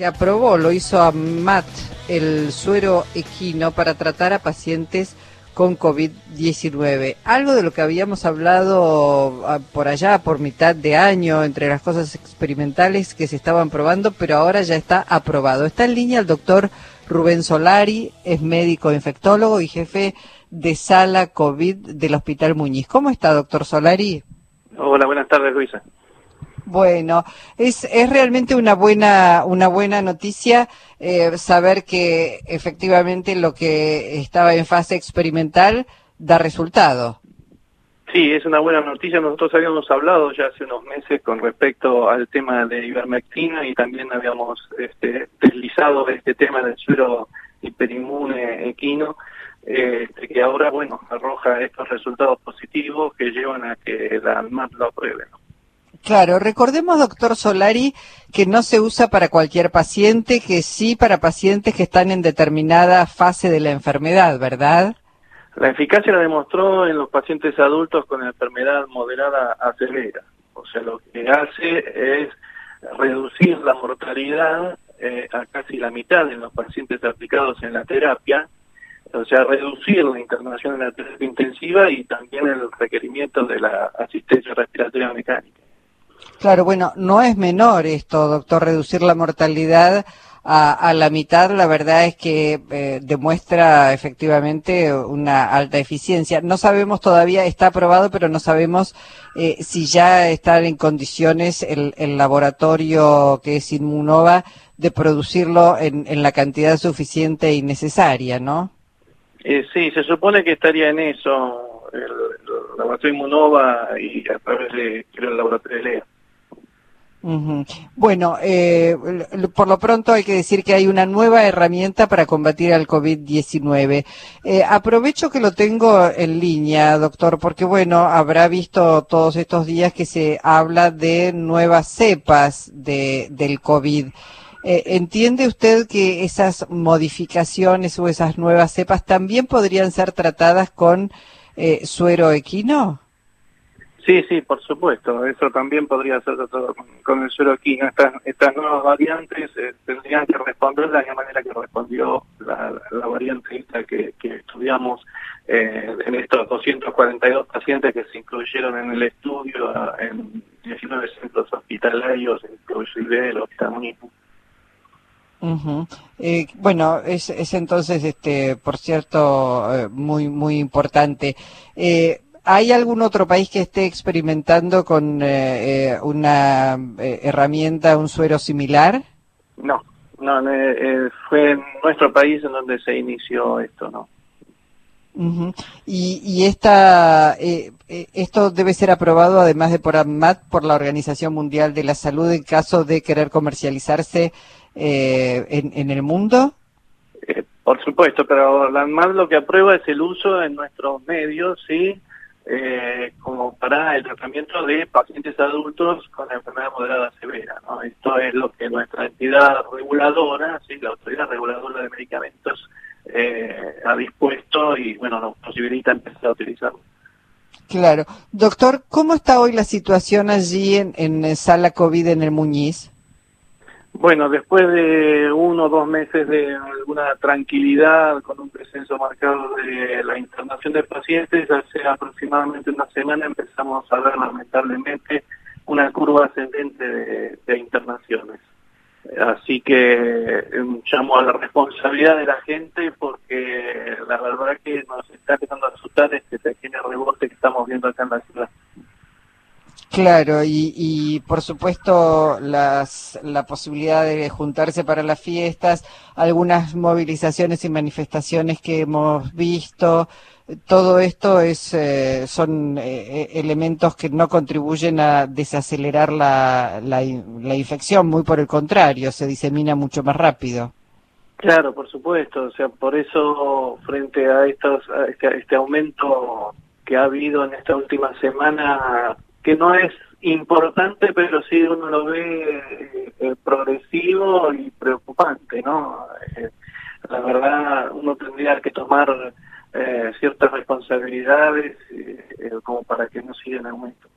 Se aprobó, lo hizo a MAT, el suero equino para tratar a pacientes con COVID-19. Algo de lo que habíamos hablado ah, por allá, por mitad de año, entre las cosas experimentales que se estaban probando, pero ahora ya está aprobado. Está en línea el doctor Rubén Solari, es médico infectólogo y jefe de sala COVID del Hospital Muñiz. ¿Cómo está, doctor Solari? Hola, buenas tardes, Luisa. Bueno, es, es realmente una buena, una buena noticia eh, saber que efectivamente lo que estaba en fase experimental da resultado. Sí, es una buena noticia. Nosotros habíamos hablado ya hace unos meses con respecto al tema de ivermectina y también habíamos este, deslizado este tema del suero hiperinmune equino, este, que ahora, bueno, arroja estos resultados positivos que llevan a que la ANMAT lo apruebe. Claro, recordemos, doctor Solari, que no se usa para cualquier paciente, que sí para pacientes que están en determinada fase de la enfermedad, ¿verdad? La eficacia la demostró en los pacientes adultos con enfermedad moderada a severa. O sea, lo que hace es reducir la mortalidad eh, a casi la mitad en los pacientes aplicados en la terapia, o sea, reducir la internación en la terapia intensiva y también el requerimiento de la asistencia respiratoria mecánica. Claro, bueno, no es menor esto, doctor, reducir la mortalidad a, la mitad, la verdad es que eh, demuestra efectivamente una alta eficiencia. No sabemos todavía, está aprobado, pero no sabemos eh, si ya están en condiciones el, laboratorio que es Inmunova de producirlo en, la cantidad suficiente y necesaria, ¿no? Eh, sí, se supone que estaría en eso el, laboratorio Inmunova y a través de el laboratorio de LEA. Bueno, eh, por lo pronto hay que decir que hay una nueva herramienta para combatir al COVID-19. Eh, aprovecho que lo tengo en línea, doctor, porque bueno, habrá visto todos estos días que se habla de nuevas cepas de, del COVID. Eh, ¿Entiende usted que esas modificaciones o esas nuevas cepas también podrían ser tratadas con suero equino? Sí, sí, por supuesto. Eso también podría ser con, el suero aquí. Estas, estas nuevas variantes eh, tendrían que responder de la misma manera que respondió la, variante esta que, estudiamos eh, en estos 242 pacientes que se incluyeron en el estudio en 19 centros hospitalarios, inclusive el hospital mismo. Eh, bueno, es, es entonces, este, por cierto, muy muy importante. Eh, ¿Hay algún otro país que esté experimentando con eh, eh, una eh, herramienta, un suero similar? No, no, fue en nuestro país en donde se inició esto, ¿no? Y, y esta, esto debe ser aprobado, además de por AMAT, por la Organización Mundial de la Salud en caso de querer comercializarse en, en el mundo. por supuesto, pero la AMAT lo que aprueba es el uso en nuestros medios, sí, eh, como para el tratamiento de pacientes adultos con enfermedad moderada severa. ¿no? Esto es lo que nuestra entidad reguladora, ¿sí? la autoridad reguladora de medicamentos, eh, ha dispuesto y bueno nos posibilita empezar a utilizarlo. Claro. Doctor, ¿cómo está hoy la situación allí en, en sala COVID en el Muñiz? Bueno, después de uno o dos meses de alguna tranquilidad, con un descenso marcado de la internación de pacientes, hace aproximadamente una semana empezamos a ver lamentablemente una curva ascendente de, internaciones. Así que em, llamo a la responsabilidad de la gente porque la verdad que nos está empezando a asustar este pequeño rebote que estamos viendo acá en la ciudad. Claro, y, y por supuesto las, la posibilidad de juntarse para las fiestas, algunas movilizaciones y manifestaciones que hemos visto, todo esto es, eh, son eh, elementos que no contribuyen a desacelerar la, la, la, infección, muy por el contrario, se disemina mucho más rápido. Claro, por supuesto, o sea, por eso frente a, a este, este aumento que ha habido en esta última semana que no es importante, pero sí uno lo ve eh, progresivo y preocupante, ¿no? Eh, la verdad, uno tendría que tomar eh, ciertas responsabilidades como para que no siga en aumento.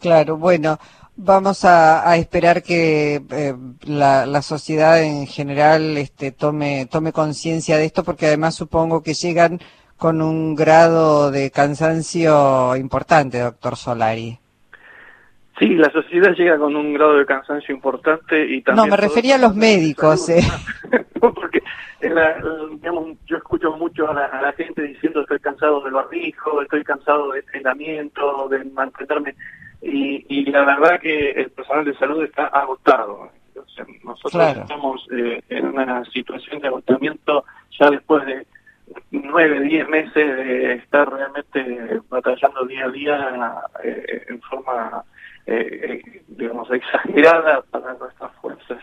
Claro, bueno, Vamos a, esperar que eh, la, sociedad en general este, tome, tome conciencia de esto, porque además supongo que llegan con un grado de cansancio importante, doctor Solari. Sí, la sociedad llega con un grado de cansancio importante y también... No, me refería a los médicos. Eh. porque yo escucho mucho a la, gente diciendo estoy cansado del barbijo, estoy cansado del aislamiento, de mantenerme... Y, la verdad que el personal de salud está agotado. nosotros estamos eh, en una situación de agotamiento ya después de nueve, diez meses de estar realmente batallando día a día eh, en forma, eh, digamos, exagerada para nuestras fuerzas.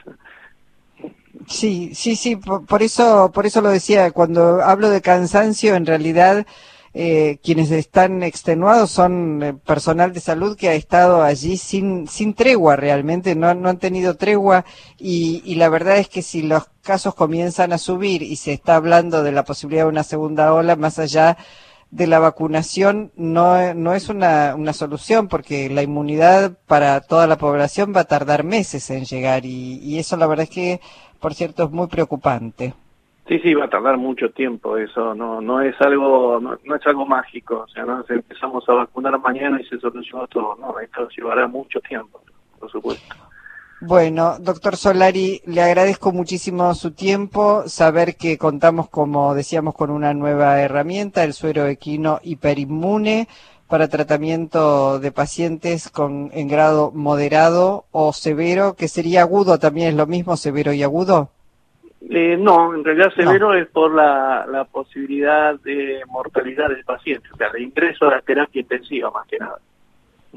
Sí, sí, sí, por, eso, por eso lo decía. Cuando hablo de cansancio, en realidad eh, quienes están extenuados son eh, personal de salud que ha estado allí sin, sin tregua realmente, no, no han tenido tregua y, y, la verdad es que si los casos comienzan a subir y se está hablando de la posibilidad de una segunda ola, más allá de la vacunación, no, no es una, una solución porque la inmunidad para toda la población va a tardar meses en llegar y, y eso la verdad es que, por cierto, es muy preocupante. Sí, sí, va a tardar mucho tiempo eso, no no es algo no, es algo mágico, o sea, no empezamos a vacunar mañana y se solucionó todo, no, esto llevará mucho tiempo, por supuesto. Bueno, doctor Solari, le agradezco muchísimo su tiempo, saber que contamos, como decíamos, con una nueva herramienta, el suero equino hiperinmune para tratamiento de pacientes con en grado moderado o severo, que sería agudo, también es lo mismo, severo y agudo. Eh, no, en realidad severo es por la, la posibilidad de mortalidad del paciente, o sea, de ingreso a la terapia intensiva más que nada.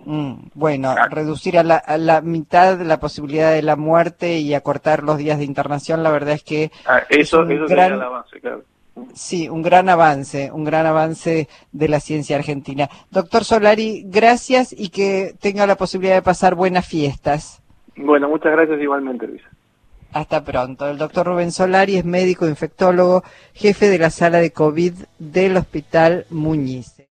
Mm, bueno, reducir a la, a la, mitad la posibilidad de la muerte y acortar los días de internación, la verdad es que ah, eso, es un gran avance, claro. Sí, un gran avance, un gran avance de la ciencia argentina. Doctor Solari, gracias y que tenga la posibilidad de pasar buenas fiestas. Bueno, muchas gracias igualmente, Luisa. Hasta pronto. El doctor Rubén Solari es médico infectólogo, jefe de la sala de COVID del Hospital Muñiz.